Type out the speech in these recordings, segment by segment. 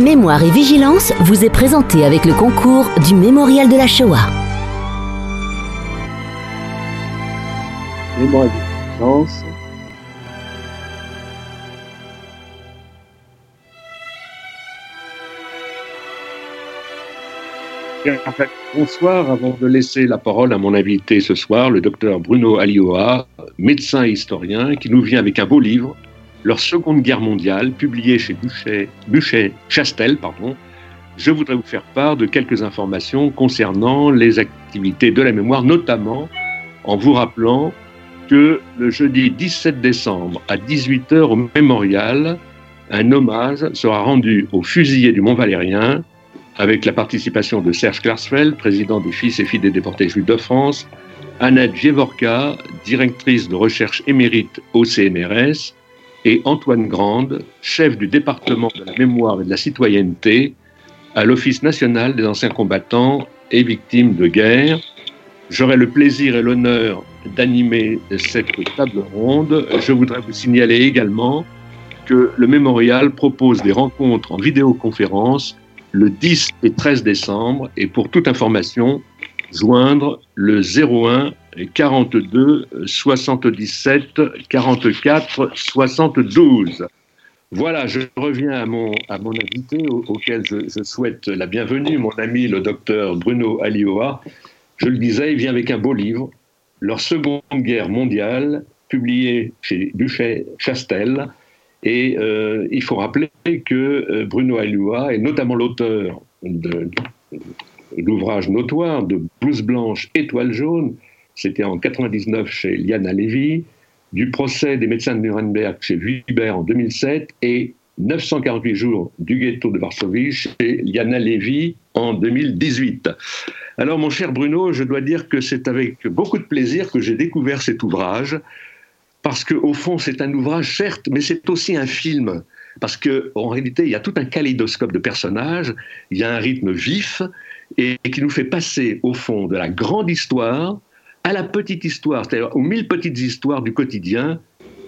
Mémoire et Vigilance vous est présenté avec le concours du Mémorial de la Shoah. Mémoire et Vigilance. Bonsoir, avant de laisser la parole à mon invité ce soir, le docteur Bruno Alioa, médecin et historien, qui nous vient avec un beau livre, Leur Seconde Guerre mondiale, publié chez Buchet, Buchet Chastel. Pardon. Je voudrais vous faire part de quelques informations concernant les activités de la mémoire, notamment en vous rappelant que le jeudi 17 décembre à 18h au Mémorial, un hommage sera rendu aux fusillés du Mont Valérien avec la participation de Serge Klarsfeld, président des Fils et Filles des déportés juifs de France, Annette Jevorka, directrice de recherche émérite au CNRS, et Antoine Grande, chef du département de la mémoire et de la citoyenneté à l'Office national des anciens combattants et victimes de guerre. J'aurai le plaisir et l'honneur d'animer cette table ronde. Je voudrais vous signaler également que le mémorial propose des rencontres en vidéoconférence le 10 et 13 décembre. Et pour toute information, joindre le 01 42 77 44 72. Voilà, je reviens à mon, à mon invité auquel je, souhaite la bienvenue, mon ami le docteur Bruno Alioa. Je le disais, il vient avec un beau livre, Leur Seconde Guerre mondiale, publié chez Duchet Chastel, et euh, il faut rappeler que euh, Bruno Alioua est notamment l'auteur de, l'ouvrage notoire de Blouse blanche, étoile jaune, c'était en 99 chez Liana Levy, du procès des médecins de Nuremberg chez Wiber en 2007 et 948 jours du ghetto de Varsovie chez Liana Levy en 2018. Alors mon cher Bruno, je dois dire que c'est avec beaucoup de plaisir que j'ai découvert cet ouvrage parce qu'au fond, c'est un ouvrage, certes, mais c'est aussi un film. Parce qu'en réalité, il y a tout un kaléidoscope de personnages, il y a un rythme vif, et, qui nous fait passer, au fond, de la grande histoire à la petite histoire, c'est-à-dire aux mille petites histoires du quotidien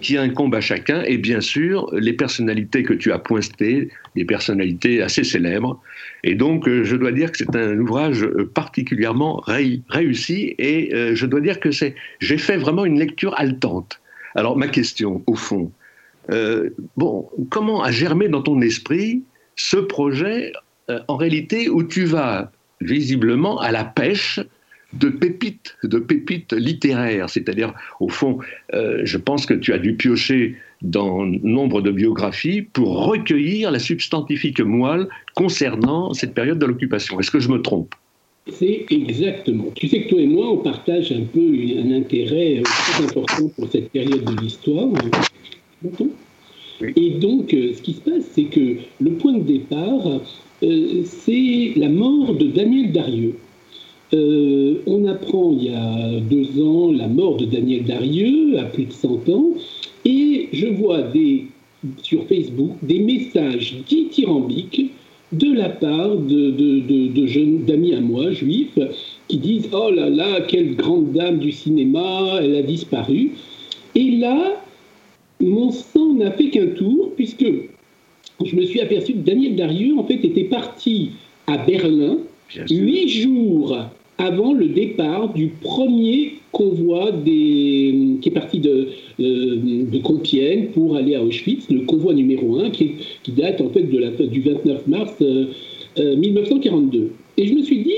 qui incombent à chacun, et bien sûr, les personnalités que tu as pointées, des personnalités assez célèbres. Et donc, euh, je dois dire que c'est un ouvrage euh, particulièrement réussi, et euh, je dois dire que j'ai fait vraiment une lecture haletante. Alors ma question, au fond, bon, comment a germé dans ton esprit ce projet, en réalité, où tu vas visiblement à la pêche de pépites, de pépites littéraires, c'est-à-dire, au fond, euh, je pense que tu as dû piocher dans nombre de biographies pour recueillir la substantifique moelle concernant cette période de l'occupation. Est-ce que je me trompe? C'est exactement. Tu sais que toi et moi, on partage un peu un intérêt euh, très important pour cette période de l'histoire. Et donc, euh, ce qui se passe, c'est que le point de départ, c'est la mort de Daniel Darieux. on apprend il y a deux ans la mort de Daniel Darieux, à plus de 100 ans, et je vois sur Facebook des messages dithyrambiques de la part de, jeunes d'amis à moi, juifs, qui disent Oh là là, quelle grande dame du cinéma, elle a disparu. Et là, mon sang n'a fait qu'un tour, puisque je me suis aperçu que Daniel Darieux, en fait, était parti à Berlin huit jours avant le départ du premier convoi des, qui est parti de, euh, de Compiègne pour aller à Auschwitz, le convoi numéro 1 qui, qui date en fait de la, du 29 mars 1942. Euh, euh, Et je me suis dit,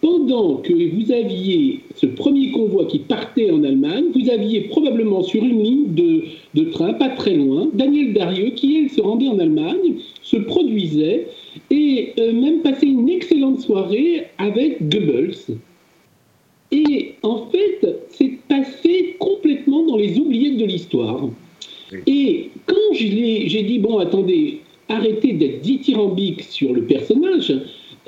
pendant que vous aviez ce premier convoi qui partait en Allemagne, vous aviez probablement sur une ligne de, de train, pas très loin, Daniel Darieux, qui, elle, se rendait en Allemagne, se produisait et même passait une excellente soirée avec Goebbels. Et en fait, c'est passé complètement dans les oubliettes de l'histoire. Et quand j'ai dit, bon, attendez, arrêtez d'être dithyrambique sur le personnage,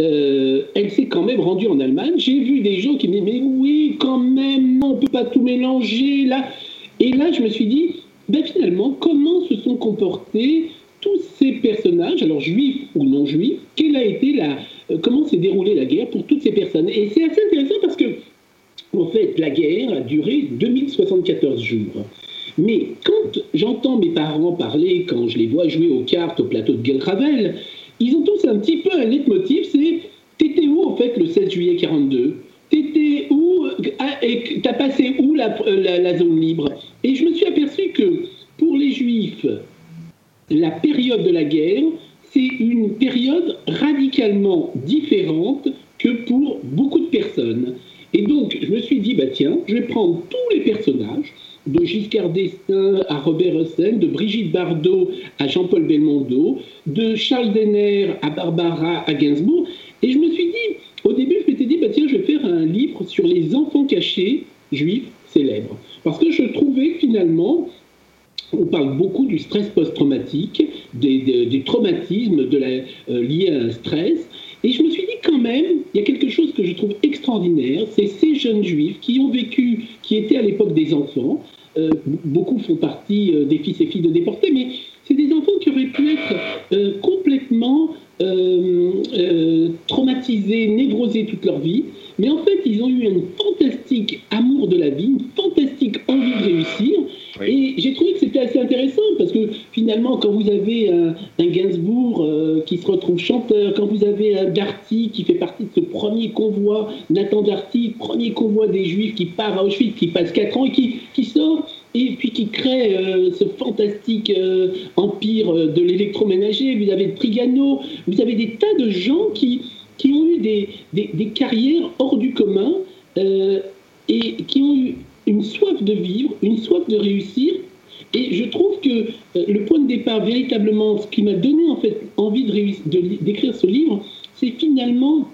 euh, elle s'est quand même rendue en Allemagne. J'ai vu des gens qui me disaient, mais oui, quand même, on ne peut pas tout mélanger, là. Et là, je me suis dit, ben finalement, comment se sont comportés tous ces personnages, alors juifs ou non juifs, quelle a été la, euh, comment s'est déroulée la guerre pour toutes ces personnes? Et c'est assez intéressant parce que en fait, la guerre a duré 2074 jours. Mais quand j'entends mes parents parler, quand je les vois jouer aux cartes au plateau de Gravel, ils ont tous un petit peu un leitmotiv, c'est T'étais où en fait le 16 juillet 42 T'étais où ah, et T'as passé où la, la, zone libre? Et je me suis aperçu que pour les Juifs, la période de la guerre, c'est une période radicalement différente que pour beaucoup de personnes. Et donc, je me suis dit, bah tiens, je vais prendre tous les personnages, de Giscard d'Estaing à Robert Hossein, de Brigitte Bardot à Jean-Paul Belmondo, de Charles Denner à Barbara à Gainsbourg, et je me suis dit, au début, je m'étais dit, bah tiens, je vais faire un livre sur les enfants cachés juifs célèbres. Parce que je trouvais finalement, on parle beaucoup du stress post-traumatique, des, traumatismes euh, liés à un stress. Et je me suis dit quand même, il y a quelque chose que je trouve extraordinaire, c'est ces jeunes juifs qui ont vécu, qui étaient à l'époque des enfants, euh, beaucoup font partie euh, des fils et filles de déportés, mais c'est des enfants qui auraient pu être complètement traumatisés, névrosés toute leur vie, mais en fait ils ont eu un fantastique amour de la vie, une fantastique envie de réussir, et j'ai trouvé que c'était assez intéressant parce que finalement, quand vous avez un, Gainsbourg euh, qui se retrouve chanteur, quand vous avez un Darty qui fait partie de ce premier convoi, Nathan Darty, premier convoi des Juifs qui part à Auschwitz, qui passe 4 ans et qui, sort et puis qui crée euh, ce fantastique euh, empire de l'électroménager. Vous avez Trigano, vous avez des tas de gens qui, qui ont eu des, des carrières hors du commun et qui ont eu une soif de vivre, une soif de réussir. Et je trouve que euh, le point de départ, véritablement, ce qui m'a donné en fait envie d'écrire ce livre, c'est finalement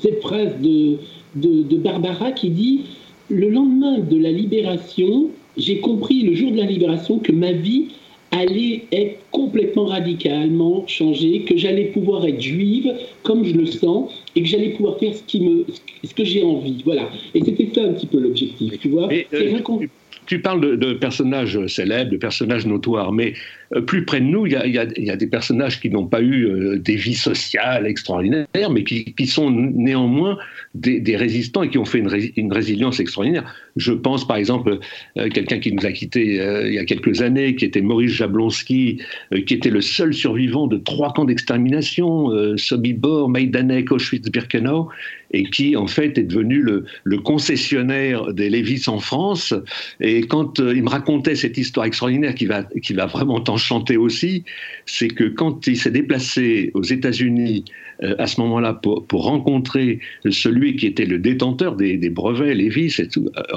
cette phrase de, de, Barbara qui dit Le lendemain de la libération, j'ai compris le jour de la libération que ma vie allait être complètement radicalement changée, que j'allais pouvoir être juive comme je le sens et que j'allais pouvoir faire ce, qui me, ce que j'ai envie. Voilà. Et c'était ça un petit peu l'objectif, tu vois. Euh, tu parles de, personnages célèbres, de personnages notoires, mais euh, plus près de nous, il y a, des personnages qui n'ont pas eu euh, des vies sociales extraordinaires, mais qui, sont néanmoins des, résistants et qui ont fait une, résilience extraordinaire. Je pense par exemple à quelqu'un qui nous a quittés il y a quelques années, qui était Maurice Jablonski, qui était le seul survivant de trois camps d'extermination, Sobibor, Majdanek, Auschwitz-Birkenau, et qui en fait est devenu le, concessionnaire des Lévis en France. Et quand euh, il me racontait cette histoire extraordinaire qui va, qui va vraiment t'enchanter aussi, c'est que quand il s'est déplacé aux États-Unis euh, à ce moment-là pour, pour, rencontrer celui qui était le détenteur des, brevets Lévis, euh,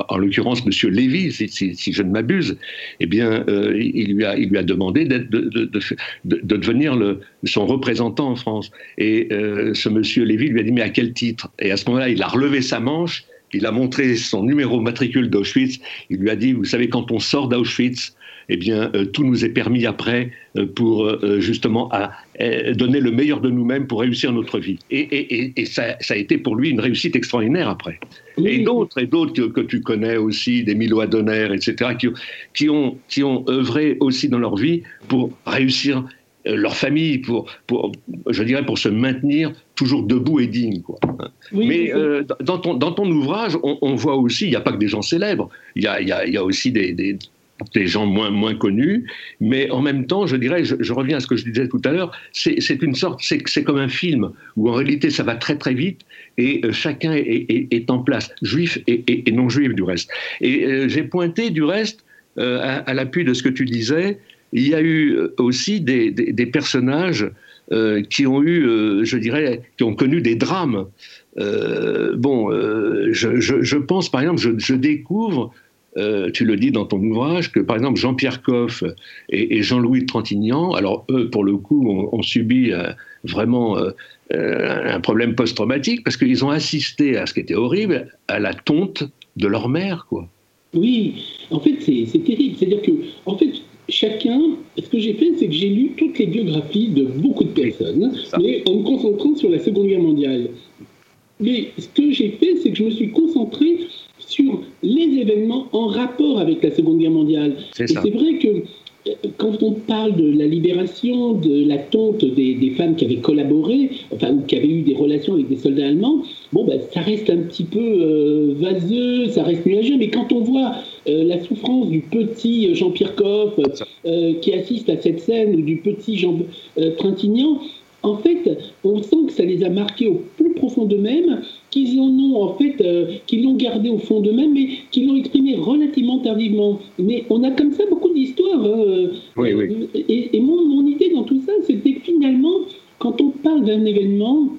en l'occurrence Monsieur Lévis, si, je ne m'abuse, eh bien, il, lui a, il lui a demandé de, de, de, devenir le, son représentant en France. Et ce Monsieur Lévis lui a dit mais à quel titre? Et à ce moment-là, il a relevé sa manche, il a montré son numéro matricule d'Auschwitz, il lui a dit, vous savez, quand on sort d'Auschwitz, eh bien, euh, tout nous est permis après euh, pour euh, justement à, donner le meilleur de nous-mêmes pour réussir notre vie. Et, ça, a été pour lui une réussite extraordinaire après. Et d'autres, et d'autres que, tu connais aussi, des Milo Adonner, etc., qui, qui, ont, qui ont œuvré aussi dans leur vie pour réussir leur famille pour, pour, je dirais, pour se maintenir toujours debout et digne. Quoi. Mais euh, dans, ton, dans ton ouvrage, on, voit aussi, il n'y a pas que des gens célèbres, il y a, y a, y a aussi des, des, des, gens moins, moins connus, mais en même temps, je dirais, je, reviens à ce que je disais tout à l'heure, c'est une sorte, c'est comme un film où en réalité ça va très très vite et euh, chacun est, est, en place, juif et, et, non juif du reste. Et j'ai pointé du reste, à, à l'appui de ce que tu disais, il y a eu euh, aussi des, personnages euh, qui ont eu, euh, je dirais, qui ont connu des drames. bon, je, pense par exemple, je, découvre, tu le dis dans ton ouvrage, que par exemple Jean-Pierre Coff et, Jean-Louis Trintignant, alors eux, pour le coup, ont, subi vraiment un problème post-traumatique parce qu'ils ont assisté à ce qui était horrible, à la tonte de leur mère, quoi. Oui, en fait, c'est terrible. C'est-à-dire que, en fait, chacun, ce que j'ai fait, c'est que j'ai lu toutes les biographies de beaucoup de personnes, mais en me concentrant sur la Seconde Guerre mondiale. Mais ce que j'ai fait, c'est que je me suis concentré sur les événements en rapport avec la Seconde Guerre mondiale. Et c'est vrai que quand on parle de la libération, de la tonte des, femmes qui avaient collaboré, enfin, qui avaient eu des relations avec des soldats allemands, bon, ben, ça reste un petit peu euh, vaseux, ça reste nuageux, mais quand on voit euh, la souffrance du petit Jean-Pierre Coff euh, qui assiste à cette scène, ou du petit Jean Trintignant, en fait, on sent que ça les a marqués au plus profond d'eux-mêmes, qu'ils en ont en fait, euh, qu'ils l'ont gardé au fond d'eux-mêmes, mais qu'ils l'ont exprimé relativement tardivement. Mais on a comme ça beaucoup d'histoires. Oui, oui. Et, et mon, mon, idée dans tout ça, c'était que finalement, quand on parle d'un événement,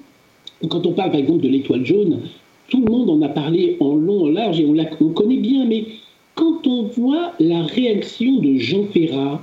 quand on parle par exemple de l'étoile jaune, tout le monde en a parlé en long, en large, et on, la, on connaît bien, mais quand on voit la réaction de Jean Ferrat,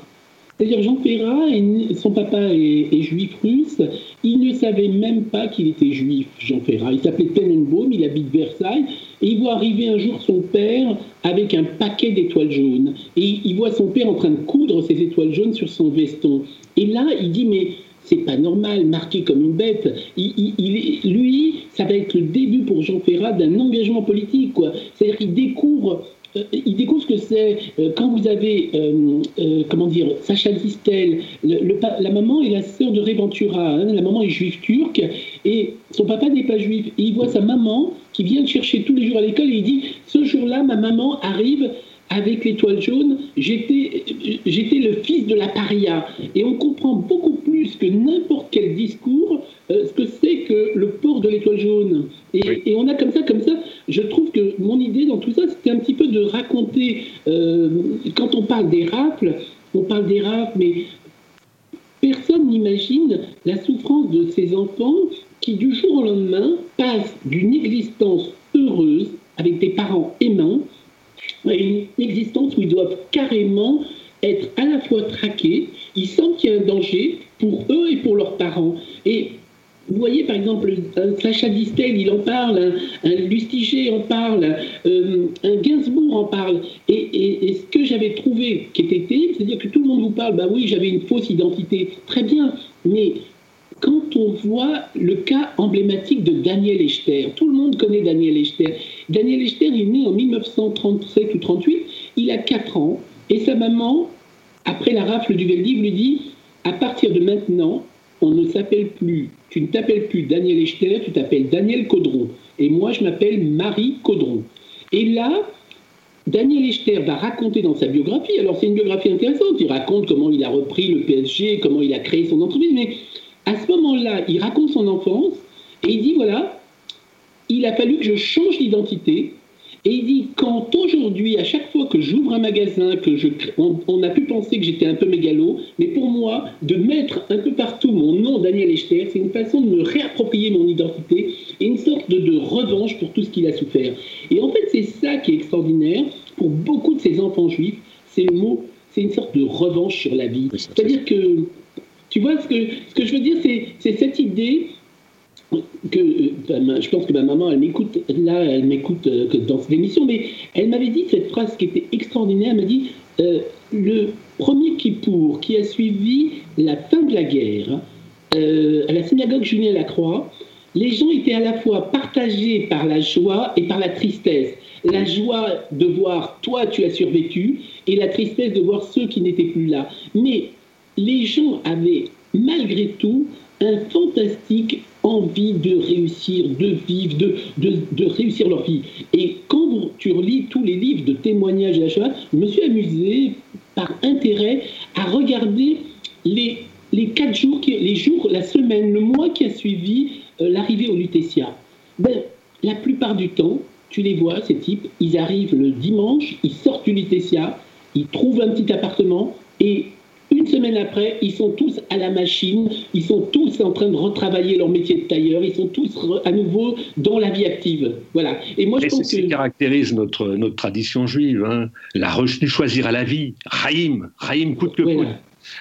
c'est-à-dire Jean Ferrat, son papa est, juif russe, il ne savait même pas qu'il était juif, Jean Ferrat. Il s'appelait Tenenbaum, il habite Versailles, et il voit arriver un jour son père avec un paquet d'étoiles jaunes. Et il voit son père en train de coudre ces étoiles jaunes sur son veston. Et là, il dit, mais c'est pas normal, marqué comme une bête. Lui, ça va être le début pour Jean Ferrat d'un engagement politique. C'est-à-dire qu'il découvre il découvre ce que c'est euh, quand vous avez, euh, comment dire, Sacha Distel, la maman est la sœur de Reventura, hein, la maman est juive turque, et son papa n'est pas juif. Et il voit sa maman qui vient le chercher tous les jours à l'école et il dit, ce jour-là, ma maman arrive avec l'étoile jaune, j'étais le fils de la paria. Et on comprend beaucoup plus que n'importe quel discours ce que c'est que le port de l'étoile jaune. Et, et, on a comme ça, comme ça, je trouve que mon idée dans tout ça, c'était un petit peu de raconter, euh, quand on parle des rafles, on parle des rafles, mais personne n'imagine la souffrance de ces enfants qui, du jour au lendemain, passent d'une existence heureuse, avec des parents aimants, à une existence où ils doivent carrément être à la fois traqués, ils sentent qu'il y a un danger pour eux et pour leurs parents. Vous voyez, par exemple, Sacha Distel, il en parle, un, Lustiger en parle, euh, un Gainsbourg en parle. Et, ce que j'avais trouvé qui était terrible, c'est-à-dire que tout le monde vous parle, bah oui, j'avais une fausse identité. Très bien, mais quand on voit le cas emblématique de Daniel Echter, tout le monde connaît Daniel Echter. Daniel Echter est né en 1937 ou 38, il a 4 ans, et sa maman, après la rafle du Veldiv, lui dit, à partir de maintenant, on ne s'appelle plus, tu ne t'appelles plus Daniel Echter, tu t'appelles Daniel Caudron. Et moi, je m'appelle Marie Caudron. Et là, Daniel Echter va raconter dans sa biographie, alors c'est une biographie intéressante, il raconte comment il a repris le PSG, comment il a créé son entreprise, mais à ce moment-là, il raconte son enfance et il dit, voilà, il a fallu que je change d'identité et il dit, quand aujourd'hui, à chaque fois que j'ouvre un magasin, que je, on, a pu penser que j'étais un peu mégalo, mais pour moi, de mettre un peu partout mon nom Daniel Echter, c'est une façon de me réapproprier mon identité et une sorte de, revanche pour tout ce qu'il a souffert. Et en fait, c'est ça qui est extraordinaire pour beaucoup de ces enfants juifs, c'est le mot, c'est une sorte de revanche sur la vie. C'est-à-dire que, tu vois, ce que, ce que je veux dire, c'est cette idée que euh, je pense que ma maman, elle m'écoute là, elle m'écoute euh, dans cette émission, mais elle m'avait dit cette phrase qui était extraordinaire. Elle m'a dit euh, le premier Kippour qui a suivi la fin de la guerre à la synagogue Julien Lacroix, les gens étaient à la fois partagés par la joie et par la tristesse. La joie de voir toi, tu as survécu, et la tristesse de voir ceux qui n'étaient plus là. Mais les gens avaient malgré tout un fantastique envie de réussir, de vivre, de, de, réussir leur vie. Et quand tu relis tous les livres de témoignages de la je me suis amusé par intérêt à regarder les, les quatre jours, les jours, la semaine, le mois qui a suivi euh, l'arrivée au Lutetia. Ben, la plupart du temps, tu les vois, ces types, ils arrivent le dimanche, ils sortent du Lutetia, ils trouvent un petit appartement et une semaine après, ils sont tous à la machine, ils sont tous en train de retravailler leur métier de tailleur, ils sont tous à nouveau dans la vie active. Voilà. Et moi, je pense que... ce qui caractérise notre, notre tradition juive, hein. la du choisir à la vie, Raïm, Raïm coûte que coûte.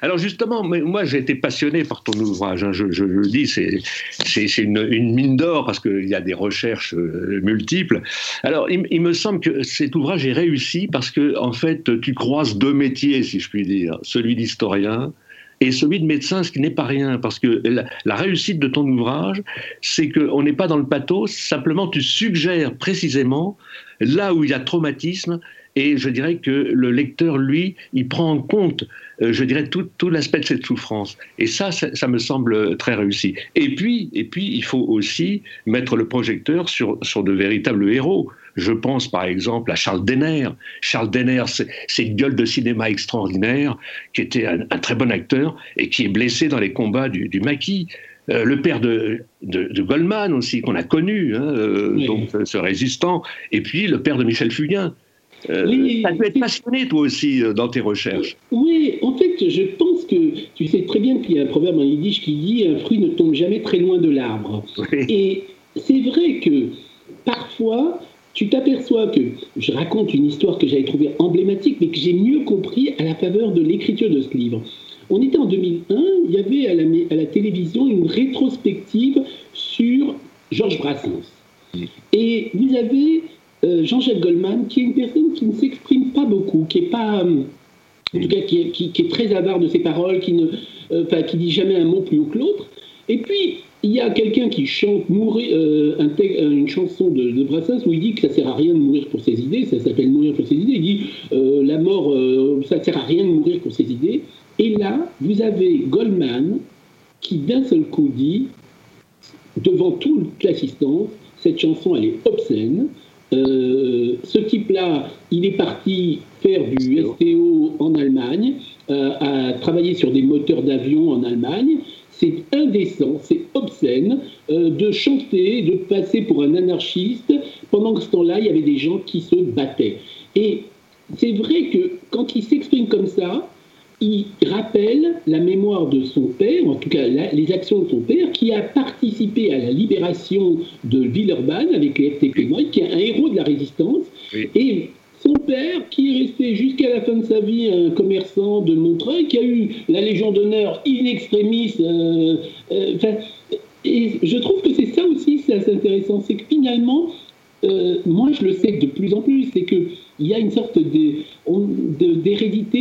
Alors justement, moi j'ai été passionné par ton ouvrage, hein, je, le dis, c'est une, mine d'or parce qu'il y a des recherches euh, multiples. Alors il, me semble que cet ouvrage est réussi parce que en fait tu croises deux métiers, si je puis dire, celui d'historien et celui de médecin, ce qui n'est pas rien, parce que la, réussite de ton ouvrage, c'est qu'on n'est pas dans le pathos, simplement tu suggères précisément là où il y a traumatisme, et je dirais que le lecteur, lui, il prend en compte, euh, je dirais, tout, tout l'aspect de cette souffrance. Et ça, ça, me semble très réussi. Et puis, et puis, il faut aussi mettre le projecteur sur, sur de véritables héros. Je pense par exemple à Charles Denner. Charles Denner, c'est une gueule de cinéma extraordinaire, qui était un, très bon acteur et qui est blessé dans les combats du, du maquis. le père de, de, Goldman aussi, qu'on a connu, hein, donc ce résistant, et puis le père de Michel Fugain. Oui, ça peut être passionné, toi aussi, dans tes recherches. Oui, en fait, je pense que tu sais très bien qu'il y a un proverbe en yiddish qui dit un fruit ne tombe jamais très loin de l'arbre. Et c'est vrai que parfois, tu t'aperçois que je raconte une histoire que j'avais trouvée emblématique, mais que j'ai mieux compris à la faveur de l'écriture de ce livre. On était en 2001, il y avait à la, à la télévision une rétrospective sur Georges Brassens. Et vous avez euh, Jean-Jacques Goldman, qui est une personne qui ne s'exprime pas beaucoup, qui est pas, euh, en tout cas, qui est, très avare de ses paroles, qui ne, euh, qui dit jamais un mot plus haut que l'autre. Et puis, il y a quelqu'un qui chante mourir, euh, une chanson de, de, Brassens où il dit que ça sert à rien de mourir pour ses idées, ça s'appelle mourir pour ses idées, il dit euh, la mort, euh, ça sert à rien de mourir pour ses idées. Et là, vous avez Goldman qui d'un seul coup dit, devant toute l'assistance, cette chanson elle est obscène. Ce type-là, il est parti faire du STO en Allemagne, à travailler sur des moteurs d'avion en Allemagne. C'est indécent, c'est obscène euh, de chanter, de passer pour un anarchiste, pendant que ce temps-là, il y avait des gens qui se battaient. Et c'est vrai que quand il s'exprime comme ça, il rappelle la mémoire de son père, en tout cas les actions de son père, qui a participé à la libération de Villeurbanne avec les FT qui est un héros de la résistance. Et son père, qui est resté jusqu'à la fin de sa vie un commerçant de Montreuil, qui a eu la Légion d'honneur in extremis. Euh, euh, et je trouve que c'est ça aussi, c'est assez intéressant, c'est que finalement, euh, moi je le sais de plus en plus, c'est qu'il y a une sorte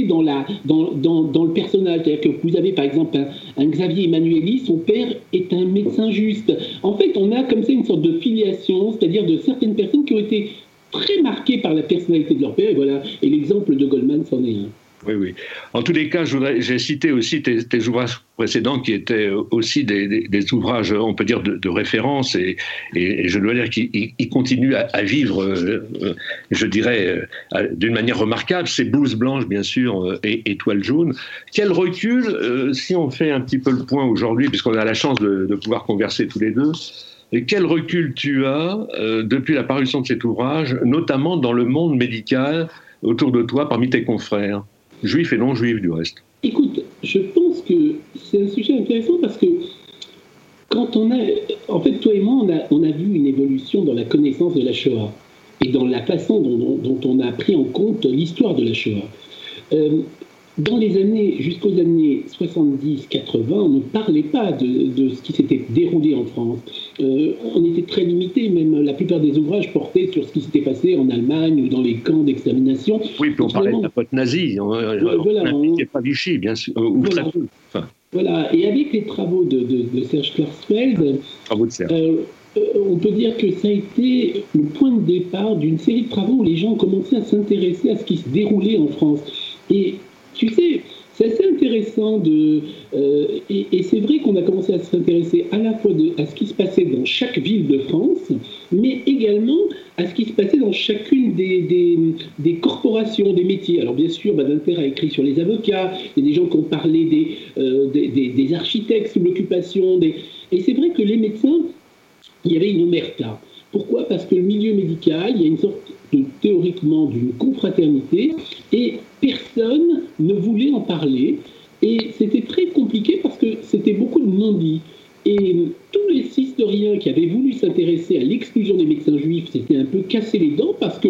dans, le personnage. C'est-à-dire que vous avez par exemple un, Xavier Emmanueli, son père est un médecin juste. En fait, on a comme ça une sorte de filiation, c'est-à-dire de certaines personnes qui ont été très marqués par la personnalité de leur père. Et voilà, et l'exemple de Goldman c'en est un. Oui, oui. En tous les cas, j'ai cité aussi tes, ouvrages précédents qui étaient aussi des, ouvrages, on peut dire, de, référence et, je dois dire qu'ils continuent à, vivre, euh, je dirais, euh, d'une manière remarquable. C'est Blouse Blanche, bien sûr, euh, et Étoile Jaune. Quel recul, si on fait un petit peu le point aujourd'hui, puisqu'on a la chance de, pouvoir converser tous les deux, quel recul tu as euh, depuis la parution de cet ouvrage, notamment dans le monde médical autour de toi, parmi tes confrères, juifs et non juifs du reste Écoute, je pense que c'est un sujet intéressant parce que quand on a, en fait, toi et moi, on a, vu une évolution dans la connaissance de la Shoah et dans la façon dont, dont on a pris en compte l'histoire de la Shoah. Euh, dans les années, jusqu'aux années 70-80, on ne parlait pas de, ce qui s'était déroulé en France. Euh, on était très limité, même la plupart des ouvrages portaient sur ce qui s'était passé en Allemagne ou dans les camps d'extermination. Oui, puis on parlait de la pote nazie, on n'impliquait pas Vichy, bien sûr, ou voilà. très peu. Voilà, et avec les travaux de, de, Serge Klarsfeld, euh, euh, on peut dire que ça a été le point de départ d'une série de travaux où les gens ont commencé à s'intéresser à ce qui se déroulait en France. Et tu sais, c'est assez intéressant de. Euh, et, c'est vrai qu'on a commencé à s'intéresser à la fois à ce qui se passait dans chaque ville de France, mais également à ce qui se passait dans chacune des, corporations, des métiers. Alors, bien sûr, Badinter a écrit sur les avocats, il y a des gens qui ont parlé des, euh, des, architectes sous l'occupation. Et c'est vrai que les médecins, il y avait une omerta. Pourquoi? Parce que le milieu médical, il y a une sorte de, théoriquement d'une confraternité et personne ne voulait en parler. Et c'était très compliqué parce que c'était beaucoup de non-dits. Et tous les historiens qui avaient voulu s'intéresser à l'exclusion des médecins juifs s'étaient un peu cassé les dents parce que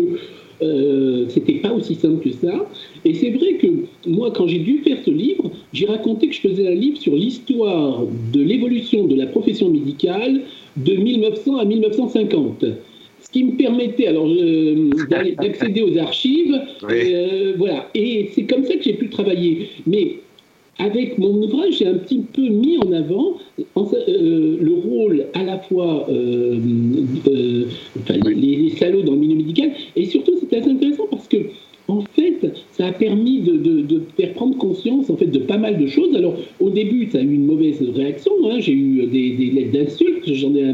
euh, c'était pas aussi simple que ça. Et c'est vrai que moi, quand j'ai dû faire ce livre, j'ai raconté que je faisais un livre sur l'histoire de l'évolution de la profession médicale de 1900 à 1950 qui me permettait alors euh, d'accéder aux archives. Euh, voilà. Et c'est comme ça que j'ai pu travailler. Mais avec mon ouvrage, j'ai un petit peu mis en avant euh, le rôle à la fois les, les, salauds dans le milieu médical, et surtout c'était assez intéressant parce que ça a permis de, faire prendre conscience en fait de pas mal de choses. Alors, au début, ça a eu une mauvaise réaction. Hein. J'ai eu des, lettres d'insultes. J'en ai,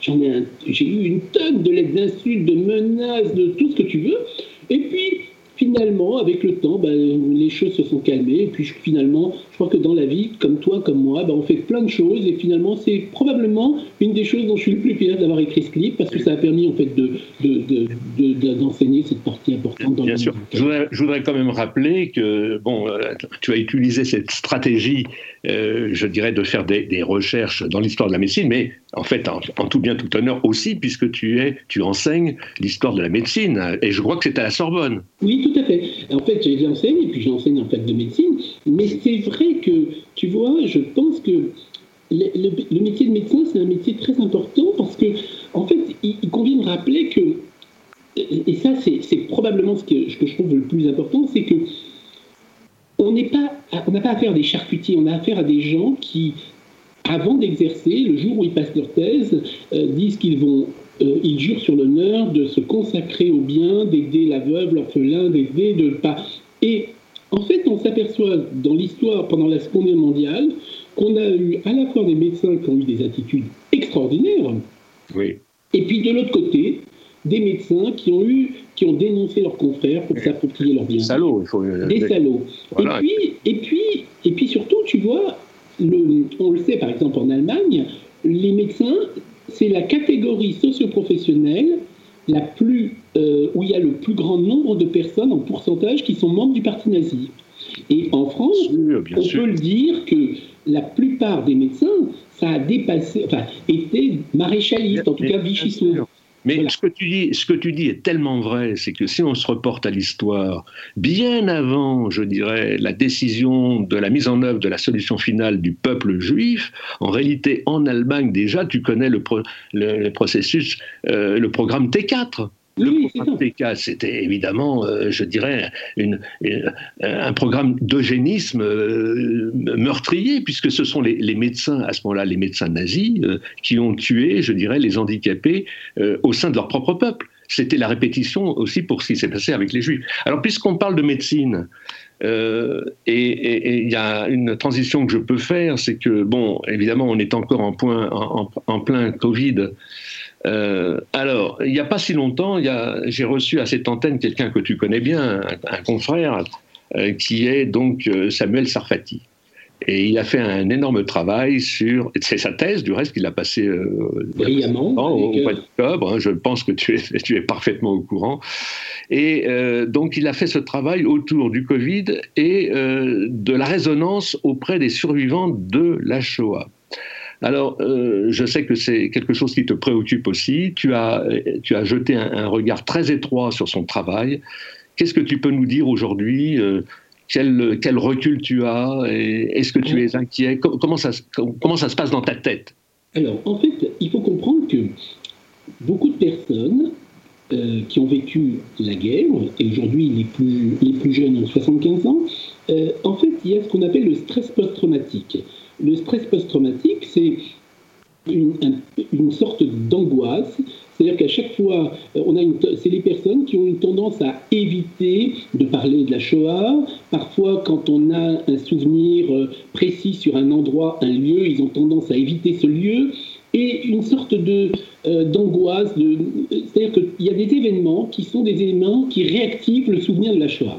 j'en ai, j'ai eu une tonne de lettres d'insultes, de menaces, de tout ce que tu veux. Et puis, finalement avec le temps, ben, les choses se sont calmées. Et puis finalement, crois que dans la vie, comme toi, comme moi, ben, on fait plein de choses. Et finalement, c'est probablement une des choses dont je suis le plus fier d'avoir écrit ce livre, parce que ça a permis en fait d'enseigner de, de, cette partie importante dans Bien sûr. Je voudrais, je voudrais, quand même rappeler que bon, euh, tu as utilisé cette stratégie, euh, je dirais, de faire des, des recherches dans l'histoire de la médecine, mais en fait, en, tout bien, tout honneur aussi, puisque tu, es, tu enseignes l'histoire de la médecine. Et je crois que c'est à la Sorbonne. Oui, tout à fait. En fait, j'enseigne, et puis j'enseigne en fait de médecine. Mais c'est vrai que, tu vois, je pense que le, métier de médecin, c'est un métier très important parce que, en fait, il, convient de rappeler que, et ça, c'est probablement ce que, je trouve le plus important, c'est que on n'a pas, on pas affaire à des charcutiers, on a affaire à des gens qui avant d'exercer, le jour où ils passent leur thèse, euh, disent qu'ils vont, euh, ils jurent sur l'honneur de se consacrer au bien, d'aider la veuve, l'orphelin, d'aider, de pas. Et en fait, on s'aperçoit dans l'histoire pendant la Seconde Guerre mondiale qu'on a eu à la fois des médecins qui ont eu des attitudes extraordinaires, oui. et puis de l'autre côté, des médecins qui ont eu, qui ont dénoncé leurs confrères pour s'approprier leur bien. Des salauds, il faut. Des salauds. Et puis, et puis, et puis surtout, tu vois, on le sait par exemple en Allemagne, les médecins, c'est la catégorie socioprofessionnelle la plus, euh, où il y a le plus grand nombre de personnes en pourcentage qui sont membres du parti nazi. Et en France, on peut le dire que la plupart des médecins, ça a dépassé, enfin, été maréchalistes, en tout cas vichy mais ce, que tu dis, ce que tu dis est tellement vrai, c'est que si on se reporte à l'histoire, bien avant, je dirais, la décision de la mise en œuvre de la solution finale du peuple juif, en réalité, en Allemagne déjà, tu connais le, le, processus, euh, le programme T4. Le programme TK, c'était évidemment, euh, je dirais, une, un programme d'eugénisme euh, meurtrier, puisque ce sont les, médecins, à ce moment-là, les médecins nazis, euh, qui ont tué, je dirais, les handicapés au sein de leur propre peuple. C'était la répétition aussi pour ce qui s'est passé avec les juifs. Alors, puisqu'on parle de médecine, et il y a une transition que je peux faire, c'est que, bon, évidemment, on est encore en, point, en plein Covid. Euh, alors, il n'y a pas si longtemps, j'ai reçu à cette antenne quelqu'un que tu connais bien, un, confrère, euh, qui est donc euh, Samuel Sarfati. Et il a fait un énorme travail sur. C'est sa thèse, du reste, qu'il a passé brillamment au, mois d'octobre. Hein, je pense que tu es, tu es, parfaitement au courant. Et donc, il a fait ce travail autour du Covid et de la résonance auprès des survivants de la Shoah. Alors, euh, je sais que c'est quelque chose qui te préoccupe aussi. Tu as, tu as jeté un, regard très étroit sur son travail. Qu'est-ce que tu peux nous dire aujourd'hui euh, quel, recul tu as Est-ce que tu es inquiet? Comment ça, se passe dans ta tête? Alors, en fait, il faut comprendre que beaucoup de personnes euh, qui ont vécu la guerre, et aujourd'hui les plus, les plus jeunes ont 75 ans, en fait, il y a ce qu'on appelle le stress post-traumatique. Le stress post-traumatique, c'est une, sorte d'angoisse. C'est-à-dire qu'à chaque fois, euh, c'est les personnes qui ont une tendance à éviter de parler de la Shoah. Parfois, quand on a un souvenir euh, précis sur un endroit, un lieu, ils ont tendance à éviter ce lieu. Et une sorte de, euh, d'angoisse. c'est-à-dire qu'il y a des événements qui sont des éléments qui réactivent le souvenir de la Shoah.